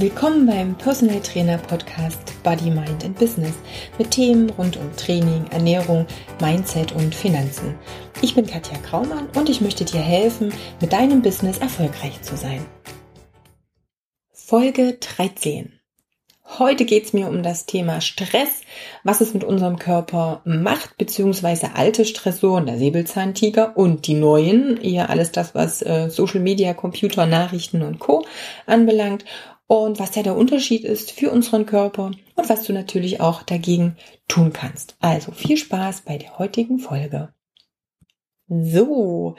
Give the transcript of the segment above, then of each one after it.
Willkommen beim Personal Trainer Podcast Body, Mind and Business mit Themen rund um Training, Ernährung, Mindset und Finanzen. Ich bin Katja Kraumann und ich möchte dir helfen, mit deinem Business erfolgreich zu sein. Folge 13. Heute geht es mir um das Thema Stress, was es mit unserem Körper macht, beziehungsweise alte Stressoren, der Säbelzahntiger und die neuen, eher alles das, was äh, Social Media, Computer, Nachrichten und Co. anbelangt und was ja der Unterschied ist für unseren Körper und was du natürlich auch dagegen tun kannst. Also viel Spaß bei der heutigen Folge. So,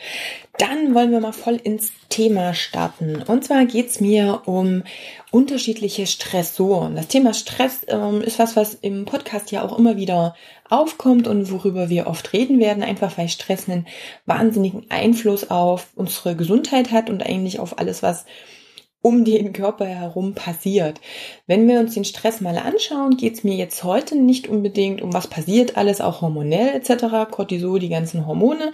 dann wollen wir mal voll ins Thema starten. Und zwar geht's mir um unterschiedliche Stressoren. Das Thema Stress ähm, ist was, was im Podcast ja auch immer wieder aufkommt und worüber wir oft reden werden, einfach weil Stress einen wahnsinnigen Einfluss auf unsere Gesundheit hat und eigentlich auf alles, was um den Körper herum passiert. Wenn wir uns den Stress mal anschauen, geht es mir jetzt heute nicht unbedingt um was passiert alles, auch hormonell etc., Cortisol, die ganzen Hormone,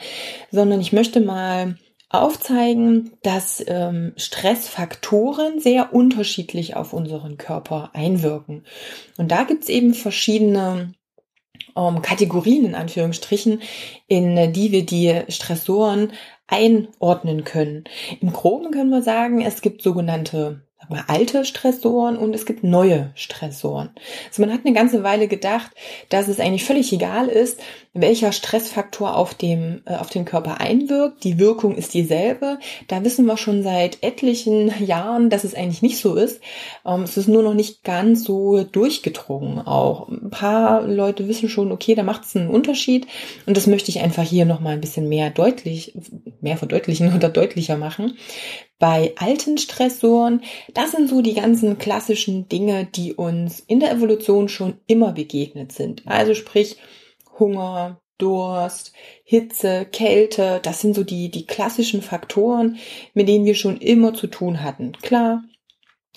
sondern ich möchte mal aufzeigen, dass ähm, Stressfaktoren sehr unterschiedlich auf unseren Körper einwirken. Und da gibt es eben verschiedene ähm, Kategorien in Anführungsstrichen, in die wir die Stressoren einordnen können. Im Groben können wir sagen, es gibt sogenannte mal, alte Stressoren und es gibt neue Stressoren. Also man hat eine ganze Weile gedacht, dass es eigentlich völlig egal ist, welcher Stressfaktor auf dem äh, auf den Körper einwirkt. Die Wirkung ist dieselbe. Da wissen wir schon seit etlichen Jahren, dass es eigentlich nicht so ist. Ähm, es ist nur noch nicht ganz so durchgedrungen. Auch ein paar Leute wissen schon, okay, da macht es einen Unterschied und das möchte ich einfach hier noch mal ein bisschen mehr deutlich mehr verdeutlichen oder deutlicher machen. Bei alten Stressoren, das sind so die ganzen klassischen Dinge, die uns in der Evolution schon immer begegnet sind. Also sprich Hunger, Durst, Hitze, Kälte, das sind so die, die klassischen Faktoren, mit denen wir schon immer zu tun hatten. Klar,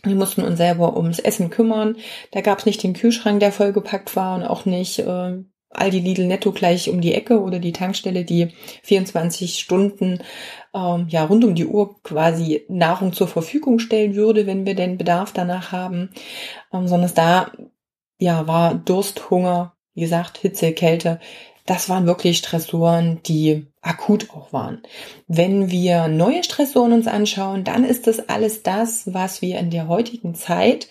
wir mussten uns selber ums Essen kümmern. Da gab es nicht den Kühlschrank, der vollgepackt war und auch nicht äh, Aldi Lidl Netto gleich um die Ecke oder die Tankstelle, die 24 Stunden ähm, ja rund um die Uhr quasi Nahrung zur Verfügung stellen würde, wenn wir denn Bedarf danach haben, ähm, sondern es da ja war Durst, Hunger, wie gesagt Hitze, Kälte. Das waren wirklich Stressoren, die akut auch waren. Wenn wir neue Stressoren uns anschauen, dann ist das alles das, was wir in der heutigen Zeit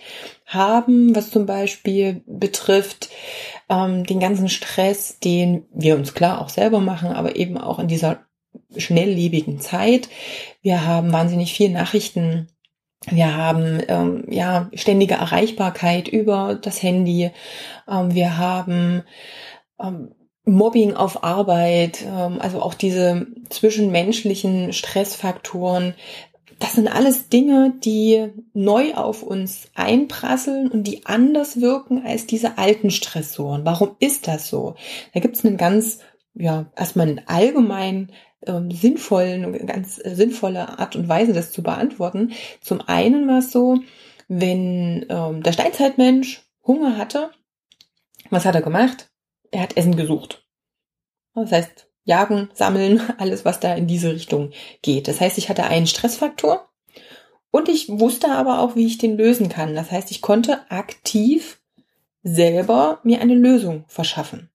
haben, was zum Beispiel betrifft ähm, den ganzen Stress, den wir uns klar auch selber machen, aber eben auch in dieser schnelllebigen Zeit. Wir haben wahnsinnig viel Nachrichten. Wir haben ähm, ja ständige Erreichbarkeit über das Handy. Ähm, wir haben ähm, Mobbing auf Arbeit, ähm, also auch diese zwischenmenschlichen Stressfaktoren, das sind alles Dinge, die neu auf uns einprasseln und die anders wirken als diese alten Stressoren. Warum ist das so? Da gibt es einen ganz, ja, erstmal einen allgemeinen ähm, sinnvollen, ganz sinnvolle Art und Weise, das zu beantworten. Zum einen war es so, wenn ähm, der Steinzeitmensch Hunger hatte, was hat er gemacht? Er hat Essen gesucht. Das heißt, Jagen, Sammeln, alles, was da in diese Richtung geht. Das heißt, ich hatte einen Stressfaktor und ich wusste aber auch, wie ich den lösen kann. Das heißt, ich konnte aktiv selber mir eine Lösung verschaffen.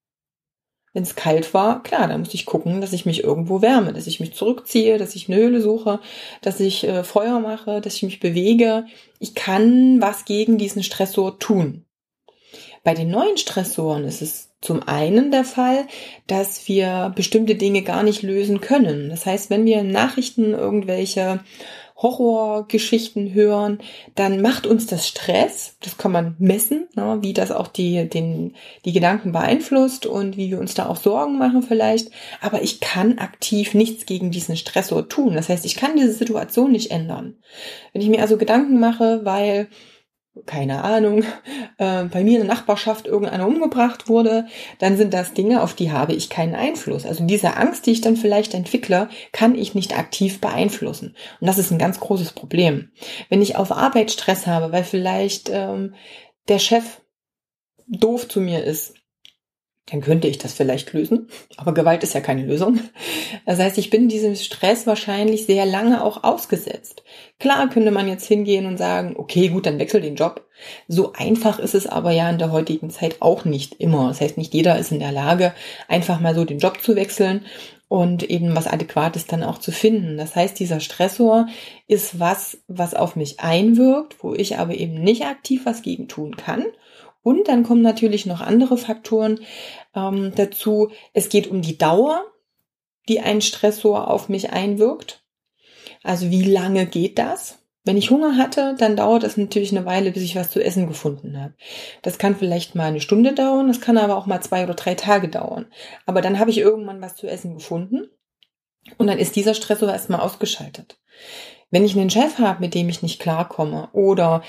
Wenn es kalt war, klar, dann musste ich gucken, dass ich mich irgendwo wärme, dass ich mich zurückziehe, dass ich eine Höhle suche, dass ich äh, Feuer mache, dass ich mich bewege. Ich kann was gegen diesen Stressor tun. Bei den neuen Stressoren ist es zum einen der Fall, dass wir bestimmte Dinge gar nicht lösen können. Das heißt, wenn wir in Nachrichten irgendwelche Horrorgeschichten hören, dann macht uns das Stress. Das kann man messen, ne, wie das auch die, den, die Gedanken beeinflusst und wie wir uns da auch Sorgen machen vielleicht. Aber ich kann aktiv nichts gegen diesen Stressor tun. Das heißt, ich kann diese Situation nicht ändern. Wenn ich mir also Gedanken mache, weil keine Ahnung, äh, bei mir in der Nachbarschaft irgendeiner umgebracht wurde, dann sind das Dinge, auf die habe ich keinen Einfluss. Also diese Angst, die ich dann vielleicht entwickle, kann ich nicht aktiv beeinflussen. Und das ist ein ganz großes Problem. Wenn ich auf Arbeit Stress habe, weil vielleicht ähm, der Chef doof zu mir ist, dann könnte ich das vielleicht lösen. Aber Gewalt ist ja keine Lösung. Das heißt, ich bin diesem Stress wahrscheinlich sehr lange auch ausgesetzt. Klar könnte man jetzt hingehen und sagen, okay, gut, dann wechsel den Job. So einfach ist es aber ja in der heutigen Zeit auch nicht immer. Das heißt, nicht jeder ist in der Lage, einfach mal so den Job zu wechseln und eben was Adäquates dann auch zu finden. Das heißt, dieser Stressor ist was, was auf mich einwirkt, wo ich aber eben nicht aktiv was gegen tun kann und dann kommen natürlich noch andere Faktoren ähm, dazu. Es geht um die Dauer, die ein Stressor auf mich einwirkt. Also wie lange geht das? Wenn ich Hunger hatte, dann dauert es natürlich eine Weile, bis ich was zu essen gefunden habe. Das kann vielleicht mal eine Stunde dauern, das kann aber auch mal zwei oder drei Tage dauern. Aber dann habe ich irgendwann was zu essen gefunden und dann ist dieser Stressor erstmal ausgeschaltet. Wenn ich einen Chef habe, mit dem ich nicht klarkomme oder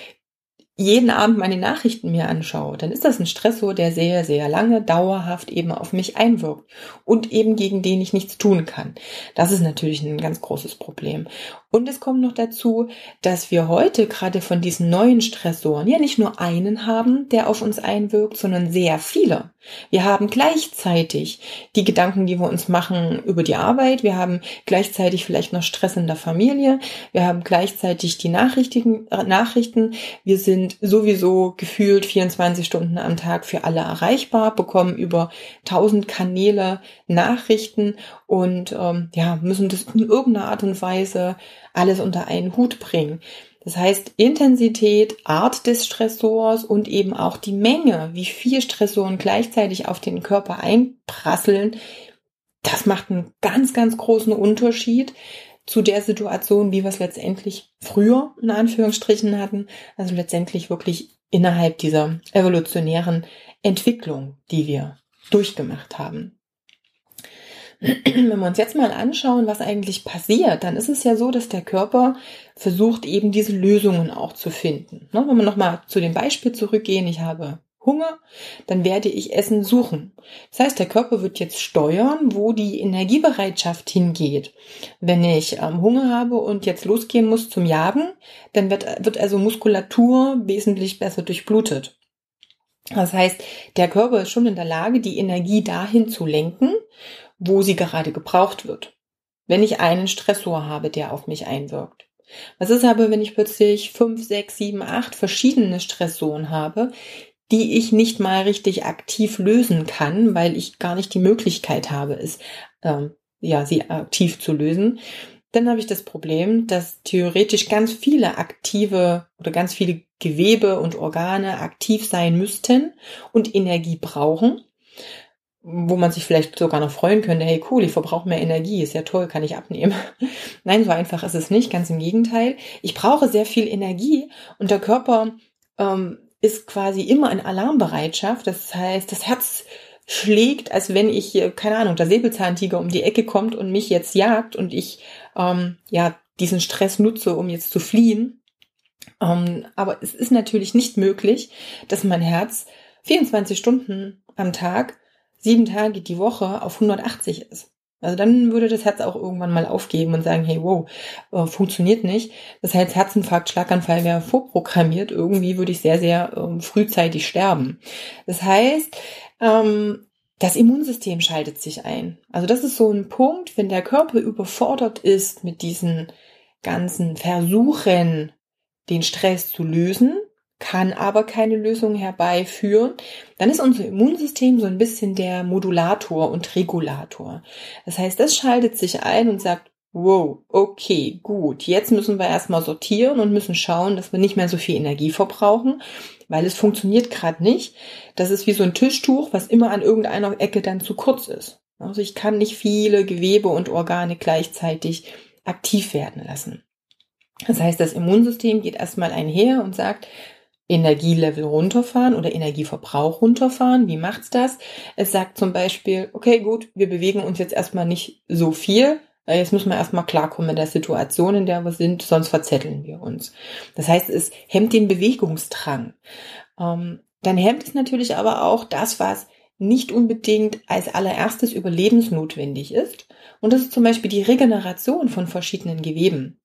jeden Abend meine Nachrichten mir anschaue, dann ist das ein Stressor, der sehr, sehr lange dauerhaft eben auf mich einwirkt und eben gegen den ich nichts tun kann. Das ist natürlich ein ganz großes Problem. Und es kommt noch dazu, dass wir heute gerade von diesen neuen Stressoren ja nicht nur einen haben, der auf uns einwirkt, sondern sehr viele. Wir haben gleichzeitig die Gedanken, die wir uns machen über die Arbeit. Wir haben gleichzeitig vielleicht noch Stress in der Familie. Wir haben gleichzeitig die Nachrichten. Äh, Nachrichten. Wir sind sowieso gefühlt 24 Stunden am Tag für alle erreichbar, bekommen über 1000 Kanäle Nachrichten und ähm, ja müssen das in irgendeiner Art und Weise alles unter einen Hut bringen. Das heißt, Intensität, Art des Stressors und eben auch die Menge, wie viel Stressoren gleichzeitig auf den Körper einprasseln, das macht einen ganz, ganz großen Unterschied zu der Situation, wie wir es letztendlich früher in Anführungsstrichen hatten. Also letztendlich wirklich innerhalb dieser evolutionären Entwicklung, die wir durchgemacht haben. Wenn wir uns jetzt mal anschauen, was eigentlich passiert, dann ist es ja so, dass der Körper versucht, eben diese Lösungen auch zu finden. Ne, wenn wir nochmal zu dem Beispiel zurückgehen, ich habe Hunger, dann werde ich Essen suchen. Das heißt, der Körper wird jetzt steuern, wo die Energiebereitschaft hingeht. Wenn ich ähm, Hunger habe und jetzt losgehen muss zum Jagen, dann wird, wird also Muskulatur wesentlich besser durchblutet. Das heißt, der Körper ist schon in der Lage, die Energie dahin zu lenken, wo sie gerade gebraucht wird. Wenn ich einen Stressor habe, der auf mich einwirkt. Was ist aber, wenn ich plötzlich fünf, sechs, sieben, acht verschiedene Stressoren habe, die ich nicht mal richtig aktiv lösen kann, weil ich gar nicht die Möglichkeit habe, es ähm, ja sie aktiv zu lösen, dann habe ich das Problem, dass theoretisch ganz viele aktive oder ganz viele Gewebe und Organe aktiv sein müssten und Energie brauchen wo man sich vielleicht sogar noch freuen könnte, hey cool, ich verbrauche mehr Energie, ist ja toll, kann ich abnehmen. Nein, so einfach ist es nicht, ganz im Gegenteil. Ich brauche sehr viel Energie und der Körper ähm, ist quasi immer in Alarmbereitschaft. Das heißt, das Herz schlägt, als wenn ich, keine Ahnung, der Säbelzahntiger um die Ecke kommt und mich jetzt jagt und ich ähm, ja diesen Stress nutze, um jetzt zu fliehen. Ähm, aber es ist natürlich nicht möglich, dass mein Herz 24 Stunden am Tag sieben Tage die Woche auf 180 ist. Also dann würde das Herz auch irgendwann mal aufgeben und sagen, hey, wow, äh, funktioniert nicht. Das heißt, Herzinfarkt, Schlaganfall wäre vorprogrammiert. Irgendwie würde ich sehr, sehr ähm, frühzeitig sterben. Das heißt, ähm, das Immunsystem schaltet sich ein. Also das ist so ein Punkt, wenn der Körper überfordert ist mit diesen ganzen Versuchen, den Stress zu lösen, kann aber keine Lösung herbeiführen, dann ist unser Immunsystem so ein bisschen der Modulator und Regulator. Das heißt, das schaltet sich ein und sagt, wow, okay, gut, jetzt müssen wir erstmal sortieren und müssen schauen, dass wir nicht mehr so viel Energie verbrauchen, weil es funktioniert gerade nicht. Das ist wie so ein Tischtuch, was immer an irgendeiner Ecke dann zu kurz ist. Also ich kann nicht viele Gewebe und Organe gleichzeitig aktiv werden lassen. Das heißt, das Immunsystem geht erstmal einher und sagt, Energielevel runterfahren oder Energieverbrauch runterfahren. Wie macht's das? Es sagt zum Beispiel, okay, gut, wir bewegen uns jetzt erstmal nicht so viel. Jetzt müssen wir erstmal klarkommen mit der Situation, in der wir sind, sonst verzetteln wir uns. Das heißt, es hemmt den Bewegungsdrang. Ähm, dann hemmt es natürlich aber auch das, was nicht unbedingt als allererstes überlebensnotwendig ist. Und das ist zum Beispiel die Regeneration von verschiedenen Geweben.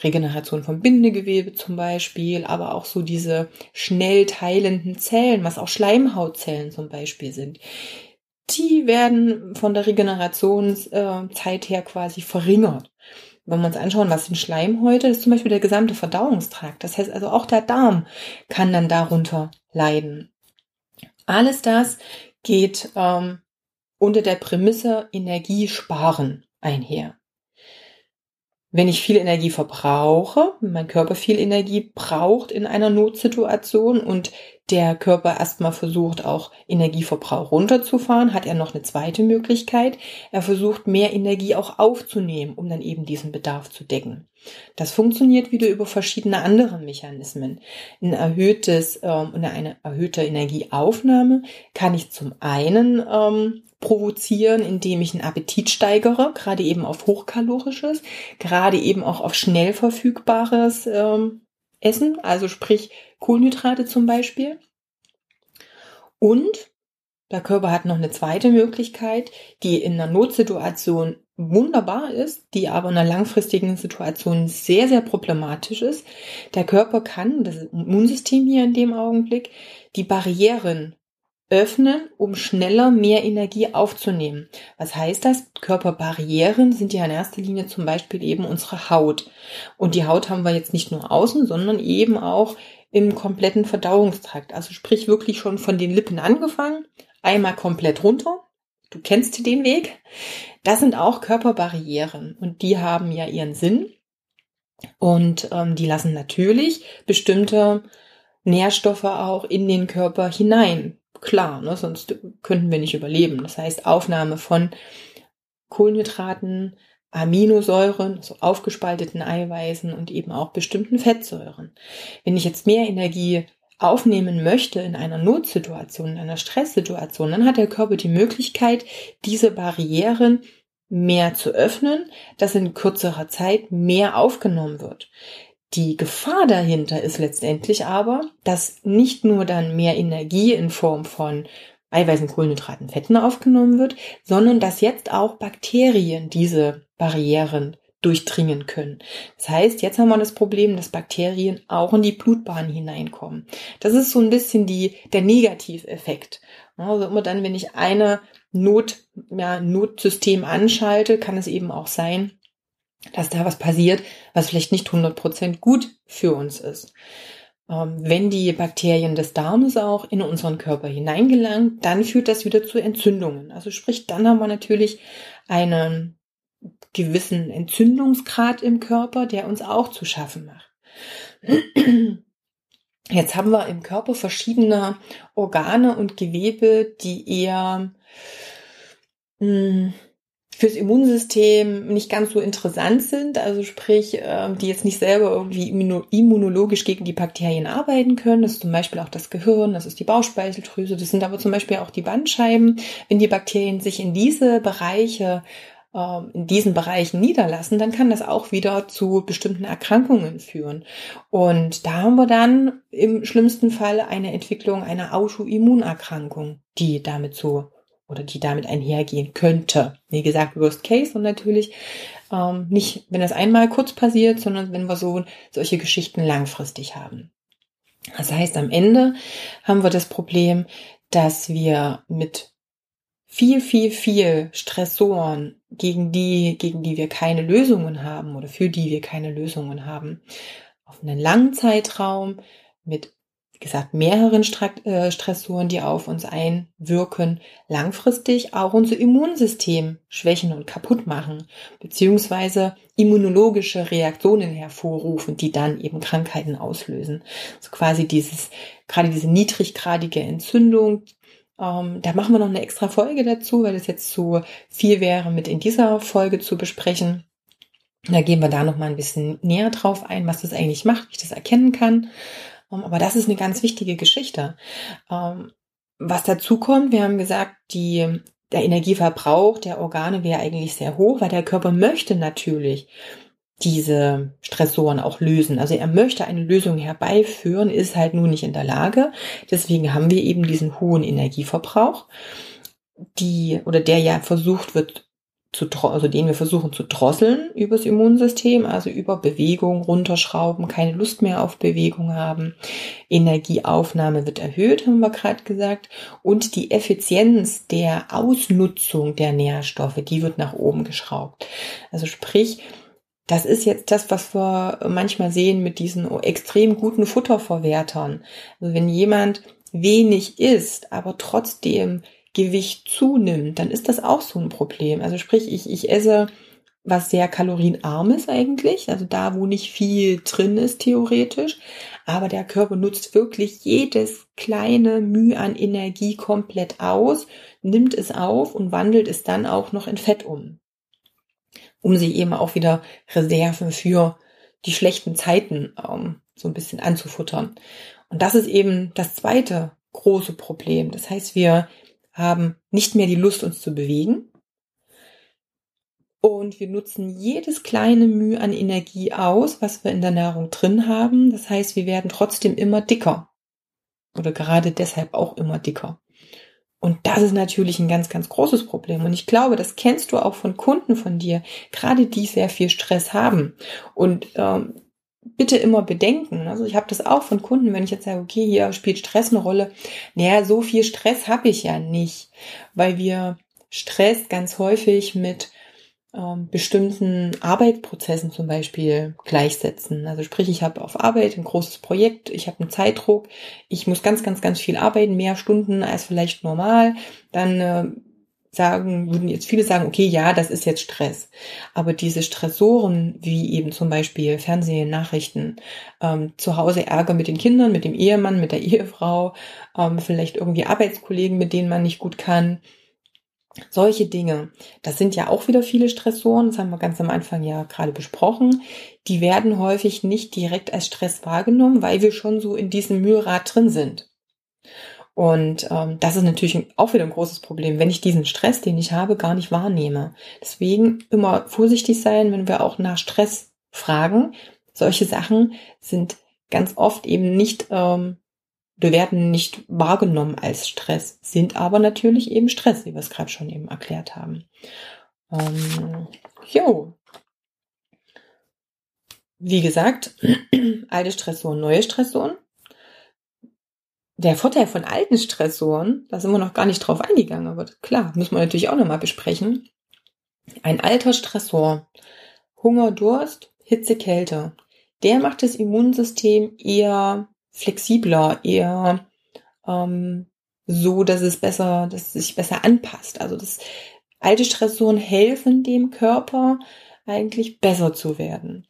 Regeneration vom Bindegewebe zum Beispiel, aber auch so diese schnell teilenden Zellen, was auch Schleimhautzellen zum Beispiel sind. Die werden von der Regenerationszeit her quasi verringert. Wenn wir uns anschauen, was sind Schleimhäute, das ist zum Beispiel der gesamte Verdauungstrakt. Das heißt also auch der Darm kann dann darunter leiden. Alles das geht ähm, unter der Prämisse Energie sparen einher. Wenn ich viel Energie verbrauche, mein Körper viel Energie braucht in einer Notsituation und der Körper erstmal versucht, auch Energieverbrauch runterzufahren, hat er noch eine zweite Möglichkeit. Er versucht, mehr Energie auch aufzunehmen, um dann eben diesen Bedarf zu decken. Das funktioniert wieder über verschiedene andere Mechanismen. Ein erhöhtes, ähm, eine erhöhte Energieaufnahme kann ich zum einen ähm, provozieren, indem ich einen Appetit steigere, gerade eben auf hochkalorisches, gerade eben auch auf schnell verfügbares ähm, Essen, also sprich Kohlenhydrate zum Beispiel. Und der Körper hat noch eine zweite Möglichkeit, die in einer Notsituation wunderbar ist, die aber in einer langfristigen Situation sehr, sehr problematisch ist. Der Körper kann, das Immunsystem hier in dem Augenblick, die Barrieren öffnen, um schneller mehr Energie aufzunehmen. Was heißt das? Körperbarrieren sind ja in erster Linie zum Beispiel eben unsere Haut. Und die Haut haben wir jetzt nicht nur außen, sondern eben auch im kompletten Verdauungstrakt. Also sprich wirklich schon von den Lippen angefangen, einmal komplett runter. Du kennst den Weg. Das sind auch Körperbarrieren und die haben ja ihren Sinn. Und ähm, die lassen natürlich bestimmte Nährstoffe auch in den Körper hinein klar, ne? sonst könnten wir nicht überleben. Das heißt, Aufnahme von Kohlenhydraten, Aminosäuren, also aufgespalteten Eiweißen und eben auch bestimmten Fettsäuren. Wenn ich jetzt mehr Energie aufnehmen möchte in einer Notsituation, in einer Stresssituation, dann hat der Körper die Möglichkeit, diese Barrieren mehr zu öffnen, dass in kürzerer Zeit mehr aufgenommen wird. Die Gefahr dahinter ist letztendlich aber, dass nicht nur dann mehr Energie in Form von Eiweißen, Kohlenhydraten, Fetten aufgenommen wird, sondern dass jetzt auch Bakterien diese Barrieren durchdringen können. Das heißt, jetzt haben wir das Problem, dass Bakterien auch in die Blutbahn hineinkommen. Das ist so ein bisschen die, der Negativeffekt. Also immer dann, wenn ich eine Not, ja, Notsystem anschalte, kann es eben auch sein, dass da was passiert, was vielleicht nicht 100% gut für uns ist. Ähm, wenn die Bakterien des Darmes auch in unseren Körper hineingelangen, dann führt das wieder zu Entzündungen. Also sprich, dann haben wir natürlich einen gewissen Entzündungsgrad im Körper, der uns auch zu schaffen macht. Jetzt haben wir im Körper verschiedene Organe und Gewebe, die eher mh, hm, fürs Immunsystem nicht ganz so interessant sind, also sprich, ähm, die jetzt nicht selber irgendwie immunologisch gegen die Bakterien arbeiten können. Das ist zum Beispiel auch das Gehirn, das ist die Bauchspeicheldrüse, das sind aber zum Beispiel auch die Bandscheiben. Wenn die Bakterien sich in diese Bereiche ähm, in diesen Bereichen niederlassen, dann kann das auch wieder zu bestimmten Erkrankungen führen. Und da haben wir dann im schlimmsten Fall eine Entwicklung einer Autoimmunerkrankung, die damit zu oder die damit einhergehen könnte. Wie gesagt, Worst Case und natürlich ähm, nicht, wenn das einmal kurz passiert, sondern wenn wir so solche Geschichten langfristig haben. Das heißt, am Ende haben wir das Problem, dass wir mit viel, viel, viel Stressoren, gegen die, gegen die wir keine Lösungen haben oder für die wir keine Lösungen haben, auf einen langen Zeitraum mit gesagt, mehreren äh, Stressoren, die auf uns einwirken, langfristig auch unser Immunsystem schwächen und kaputt machen, beziehungsweise immunologische Reaktionen hervorrufen, die dann eben Krankheiten auslösen. So quasi dieses, gerade diese niedriggradige Entzündung, ähm, da machen wir noch eine extra Folge dazu, weil es jetzt zu viel wäre, mit in dieser Folge zu besprechen. Da gehen wir da noch mal ein bisschen näher drauf ein, was das eigentlich macht, wie ich das erkennen kann. Aber das ist eine ganz wichtige Geschichte. Ähm, was dazu kommt, wir haben gesagt, die, der Energieverbrauch der Organe wäre eigentlich sehr hoch, weil der Körper möchte natürlich diese Stressoren auch lösen. Also er möchte eine Lösung herbeiführen, ist halt nur nicht in der Lage. Deswegen haben wir eben diesen hohen Energieverbrauch, die oder der ja versucht wird zu, also den wir versuchen zu drosseln übers Immunsystem, also über Bewegung runterschrauben, keine Lust mehr auf Bewegung haben. Energieaufnahme wird erhöht, haben wir gerade gesagt. Und die Effizienz der Ausnutzung der Nährstoffe, die wird nach oben geschraubt. Also sprich, das ist jetzt das, was wir manchmal sehen mit diesen extrem guten Futterverwertern. Also wenn jemand wenig isst, aber trotzdem Gewicht zunimmt, dann ist das auch so ein Problem. Also sprich, ich, ich esse was sehr kalorienarmes eigentlich, also da, wo nicht viel drin ist theoretisch, aber der Körper nutzt wirklich jedes kleine Mühe an Energie komplett aus, nimmt es auf und wandelt es dann auch noch in Fett um, um sie eben auch wieder Reserven für die schlechten Zeiten ähm, so ein bisschen anzufuttern. Und das ist eben das zweite große Problem. Das heißt, wir haben nicht mehr die Lust, uns zu bewegen. Und wir nutzen jedes kleine Mühe an Energie aus, was wir in der Nahrung drin haben. Das heißt, wir werden trotzdem immer dicker. Oder gerade deshalb auch immer dicker. Und das ist natürlich ein ganz, ganz großes Problem. Und ich glaube, das kennst du auch von Kunden von dir, gerade die sehr viel Stress haben. Und ähm, bitte immer bedenken. Also ich habe das auch von Kunden, wenn ich jetzt sage, okay, hier spielt Stress eine Rolle. Naja, so viel Stress habe ich ja nicht, weil wir Stress ganz häufig mit ähm, bestimmten Arbeitsprozessen zum Beispiel gleichsetzen. Also sprich, ich habe auf Arbeit ein großes Projekt, ich habe einen Zeitdruck, ich muss ganz, ganz, ganz viel arbeiten, mehr Stunden als vielleicht normal. Dann äh, sagen, würden jetzt viele sagen, okay, ja, das ist jetzt Stress. Aber diese Stressoren, wie eben zum Beispiel Fernsehen, Nachrichten, ähm, zu Hause Ärger mit den Kindern, mit dem Ehemann, mit der Ehefrau, ähm, vielleicht irgendwie Arbeitskollegen, mit denen man nicht gut kann, solche Dinge, das sind ja auch wieder viele Stressoren, das haben wir ganz am Anfang ja gerade besprochen. Die werden häufig nicht direkt als Stress wahrgenommen, weil wir schon so in diesem Mühlrad drin sind. Und ähm, das ist natürlich auch wieder ein großes Problem, wenn ich diesen Stress, den ich habe, gar nicht wahrnehme. Deswegen immer vorsichtig sein, wenn wir auch nach Stress fragen. Solche Sachen sind ganz oft eben nicht, ähm, werden nicht wahrgenommen als Stress, sind aber natürlich eben Stress, wie wir es gerade schon eben erklärt haben. Ähm, jo. Wie gesagt, alte Stressoren, neue Stressoren der Vorteil von alten Stressoren, da sind wir noch gar nicht drauf eingegangen, aber klar, müssen wir natürlich auch nochmal besprechen. Ein alter Stressor, Hunger, Durst, Hitze, Kälte, der macht das Immunsystem eher flexibler, eher ähm, so, dass es besser, dass es sich besser anpasst. Also das alte Stressoren helfen dem Körper eigentlich besser zu werden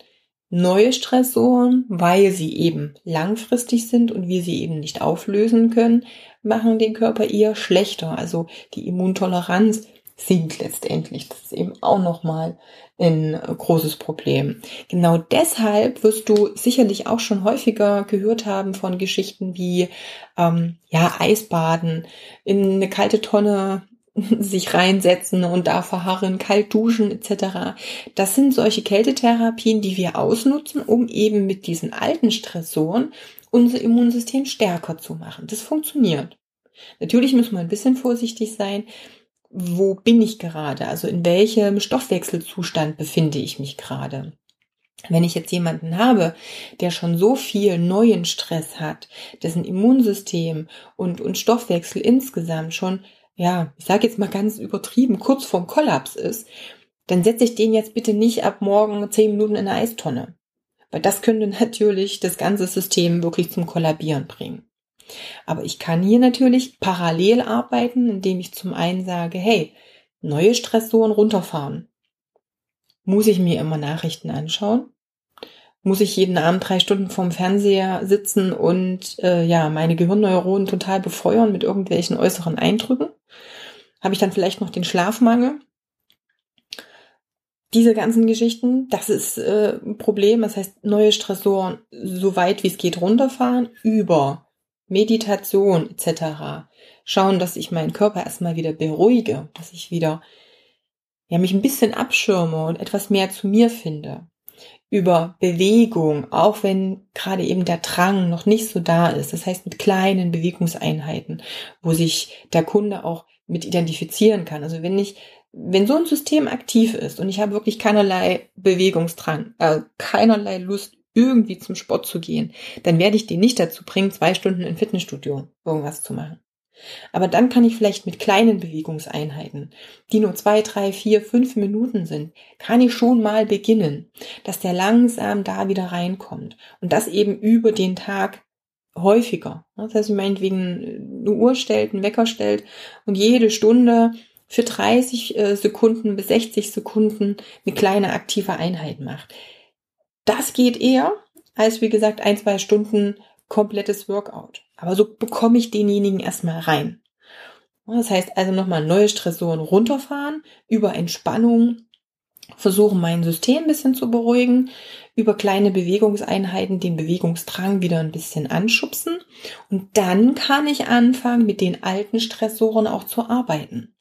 neue Stressoren, weil sie eben langfristig sind und wir sie eben nicht auflösen können, machen den Körper eher schlechter. Also die Immuntoleranz sinkt letztendlich. Das ist eben auch nochmal ein großes Problem. Genau deshalb wirst du sicherlich auch schon häufiger gehört haben von Geschichten wie ähm, ja Eisbaden, in eine kalte Tonne sich reinsetzen und da verharren, kalt duschen etc. Das sind solche Kältetherapien, die wir ausnutzen, um eben mit diesen alten Stressoren unser Immunsystem stärker zu machen. Das funktioniert. Natürlich müssen wir ein bisschen vorsichtig sein. Wo bin ich gerade? Also in welchem Stoffwechselzustand befinde ich mich gerade? Wenn ich jetzt jemanden habe, der schon so viel neuen Stress hat, dessen Immunsystem und, und Stoffwechsel insgesamt schon ja, ich sage jetzt mal ganz übertrieben, kurz vorm Kollaps ist, dann setze ich den jetzt bitte nicht ab morgen zehn Minuten in eine Eistonne. Weil das könnte natürlich das ganze System wirklich zum Kollabieren bringen. Aber ich kann hier natürlich parallel arbeiten, indem ich zum einen sage, hey, neue Stressoren runterfahren. Muss ich mir immer Nachrichten anschauen? Muss ich jeden Abend drei Stunden vorm Fernseher sitzen und äh, ja meine Gehirnneuronen total befeuern mit irgendwelchen äußeren Eindrücken? Habe ich dann vielleicht noch den Schlafmangel? Diese ganzen Geschichten, das ist äh, ein Problem. Das heißt, neue Stressoren so weit wie es geht runterfahren, über Meditation etc. Schauen, dass ich meinen Körper erstmal wieder beruhige, dass ich wieder ja, mich ein bisschen abschirme und etwas mehr zu mir finde. Über Bewegung, auch wenn gerade eben der Drang noch nicht so da ist. Das heißt mit kleinen Bewegungseinheiten, wo sich der Kunde auch mit identifizieren kann. Also wenn ich wenn so ein System aktiv ist und ich habe wirklich keinerlei Bewegungsdrang, äh, keinerlei Lust, irgendwie zum Sport zu gehen, dann werde ich den nicht dazu bringen, zwei Stunden im Fitnessstudio irgendwas zu machen. Aber dann kann ich vielleicht mit kleinen Bewegungseinheiten, die nur zwei, drei, vier, fünf Minuten sind, kann ich schon mal beginnen, dass der langsam da wieder reinkommt und das eben über den Tag häufiger. Das heißt, meinetwegen eine Uhr stellt, einen Wecker stellt und jede Stunde für 30 äh, Sekunden bis 60 Sekunden eine kleine aktive Einheit macht. Das geht eher als, wie gesagt, ein, zwei Stunden komplettes Workout. Aber so bekomme ich denjenigen erstmal rein. Das heißt also nochmal neue Stressoren runterfahren, über Entspannung versuchen, mein System ein bisschen zu beruhigen, über kleine Bewegungseinheiten den Bewegungsdrang wieder ein bisschen anschubsen und dann kann ich anfangen, mit den alten Stressoren auch zu arbeiten.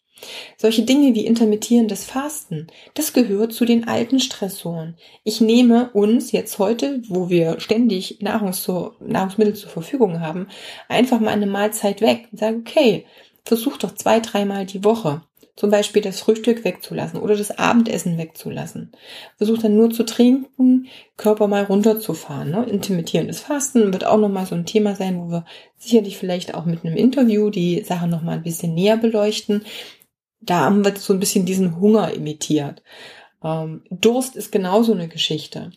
Solche Dinge wie intermittierendes Fasten, das gehört zu den alten Stressoren. Ich nehme uns jetzt heute, wo wir ständig Nahrungs Nahrungsmittel zur Verfügung haben, einfach mal eine Mahlzeit weg und sage, okay, versuch doch zwei, dreimal die Woche zum Beispiel das Frühstück wegzulassen oder das Abendessen wegzulassen. Versuch dann nur zu trinken, Körper mal runterzufahren. Ne? Intermittierendes Fasten wird auch nochmal so ein Thema sein, wo wir sicherlich vielleicht auch mit einem Interview die Sache nochmal ein bisschen näher beleuchten da haben wir so ein bisschen diesen Hunger imitiert. Ähm, Durst ist genauso eine Geschichte.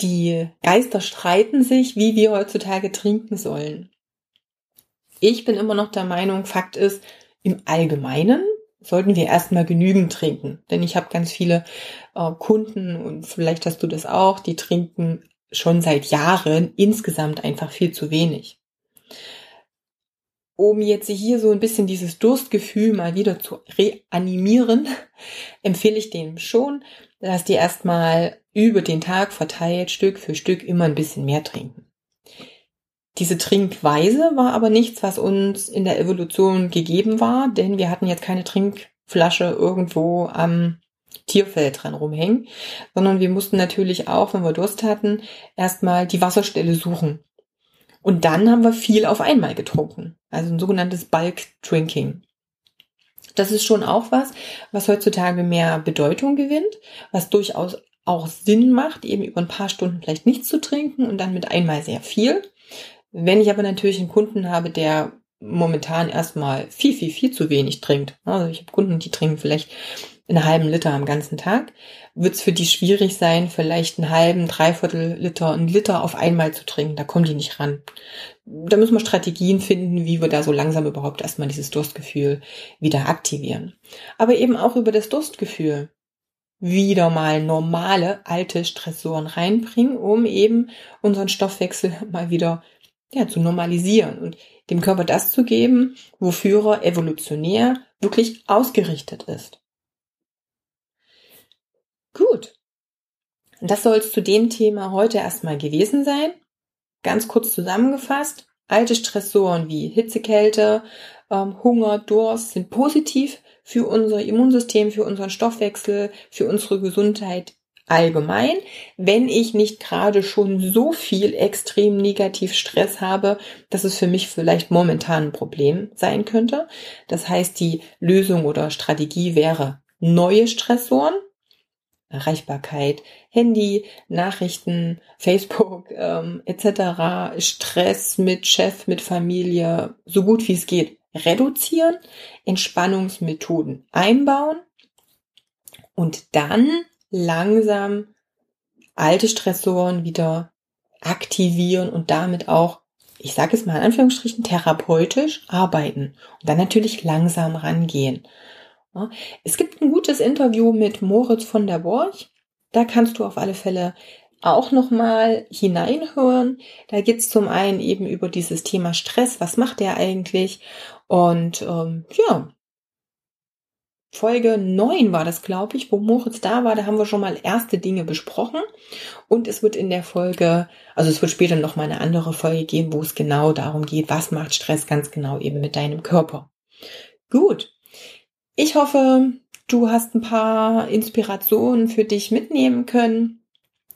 Die Geister streiten sich, wie wir heutzutage trinken sollen. Ich bin immer noch der Meinung, Fakt ist, im Allgemeinen sollten wir erstmal genügend trinken. Denn ich habe ganz viele äh, Kunden und vielleicht hast du das auch, die trinken schon seit Jahren insgesamt einfach viel zu wenig um jetzt hier so ein bisschen dieses Durstgefühl mal wieder zu reanimieren, empfehle ich dem schon, dass die erstmal über den Tag verteilt Stück für Stück immer ein bisschen mehr trinken. Diese Trinkweise war aber nichts, was uns in der Evolution gegeben war, denn wir hatten jetzt keine Trinkflasche irgendwo am Tierfeld dran rumhängen, sondern wir mussten natürlich auch, wenn wir Durst hatten, erstmal die Wasserstelle suchen. Und dann haben wir viel auf einmal getrunken. Also ein sogenanntes Bulk Drinking. Das ist schon auch was, was heutzutage mehr Bedeutung gewinnt, was durchaus auch Sinn macht, eben über ein paar Stunden vielleicht nichts zu trinken und dann mit einmal sehr viel. Wenn ich aber natürlich einen Kunden habe, der momentan erstmal viel, viel, viel zu wenig trinkt. Also ich habe Kunden, die trinken vielleicht einen halben Liter am ganzen Tag, wird es für die schwierig sein, vielleicht einen halben, dreiviertel Liter, einen Liter auf einmal zu trinken. Da kommen die nicht ran. Da müssen wir Strategien finden, wie wir da so langsam überhaupt erstmal dieses Durstgefühl wieder aktivieren. Aber eben auch über das Durstgefühl wieder mal normale alte Stressoren reinbringen, um eben unseren Stoffwechsel mal wieder ja, zu normalisieren und dem Körper das zu geben, wofür er evolutionär wirklich ausgerichtet ist. Gut. Das soll es zu dem Thema heute erstmal gewesen sein. Ganz kurz zusammengefasst. Alte Stressoren wie Hitzekälte, ähm, Hunger, Durst sind positiv für unser Immunsystem, für unseren Stoffwechsel, für unsere Gesundheit allgemein, wenn ich nicht gerade schon so viel extrem negativ Stress habe, dass es für mich vielleicht momentan ein Problem sein könnte. Das heißt, die Lösung oder Strategie wäre neue Stressoren, Erreichbarkeit, Handy, Nachrichten, Facebook ähm, etc., Stress mit Chef, mit Familie, so gut wie es geht, reduzieren, Entspannungsmethoden einbauen und dann langsam alte Stressoren wieder aktivieren und damit auch, ich sage es mal in Anführungsstrichen, therapeutisch arbeiten und dann natürlich langsam rangehen. Es gibt ein gutes Interview mit Moritz von der Borch. Da kannst du auf alle Fälle auch nochmal hineinhören. Da geht's zum einen eben über dieses Thema Stress. Was macht der eigentlich? Und ähm, ja, Folge 9 war das, glaube ich, wo Moritz da war. Da haben wir schon mal erste Dinge besprochen. Und es wird in der Folge, also es wird später noch mal eine andere Folge geben, wo es genau darum geht, was macht Stress ganz genau eben mit deinem Körper. Gut, ich hoffe, du hast ein paar Inspirationen für dich mitnehmen können.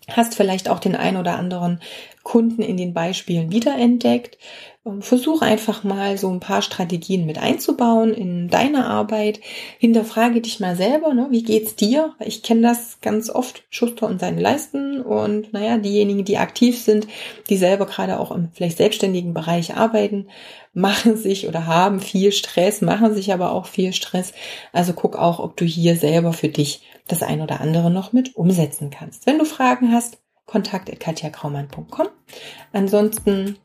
hast vielleicht auch den ein oder anderen Kunden in den Beispielen wiederentdeckt. Ähm, versuch einfach mal so ein paar Strategien mit einzubauen in deine Arbeit. Hinterfrage dich mal selber, ne? wie geht's dir? Ich kenne das ganz oft, Schuster und seine Leisten. Und naja, diejenigen, die aktiv sind, die selber gerade auch im vielleicht selbstständigen Bereich arbeiten, machen sich oder haben viel Stress, machen sich aber auch viel Stress. Also guck auch, ob du hier selber für dich das ein oder andere noch mit umsetzen kannst. Wenn du Fragen hast, kontakt.katjakraumann.com. Ansonsten,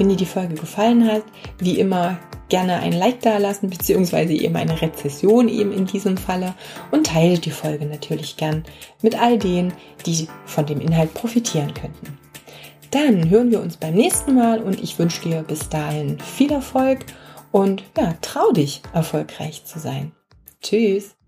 wenn dir die Folge gefallen hat, wie immer gerne ein Like da lassen, beziehungsweise eben eine Rezession eben in diesem Falle und teile die Folge natürlich gern mit all denen, die von dem Inhalt profitieren könnten. Dann hören wir uns beim nächsten Mal und ich wünsche dir bis dahin viel Erfolg und ja, trau dich, erfolgreich zu sein. Tschüss!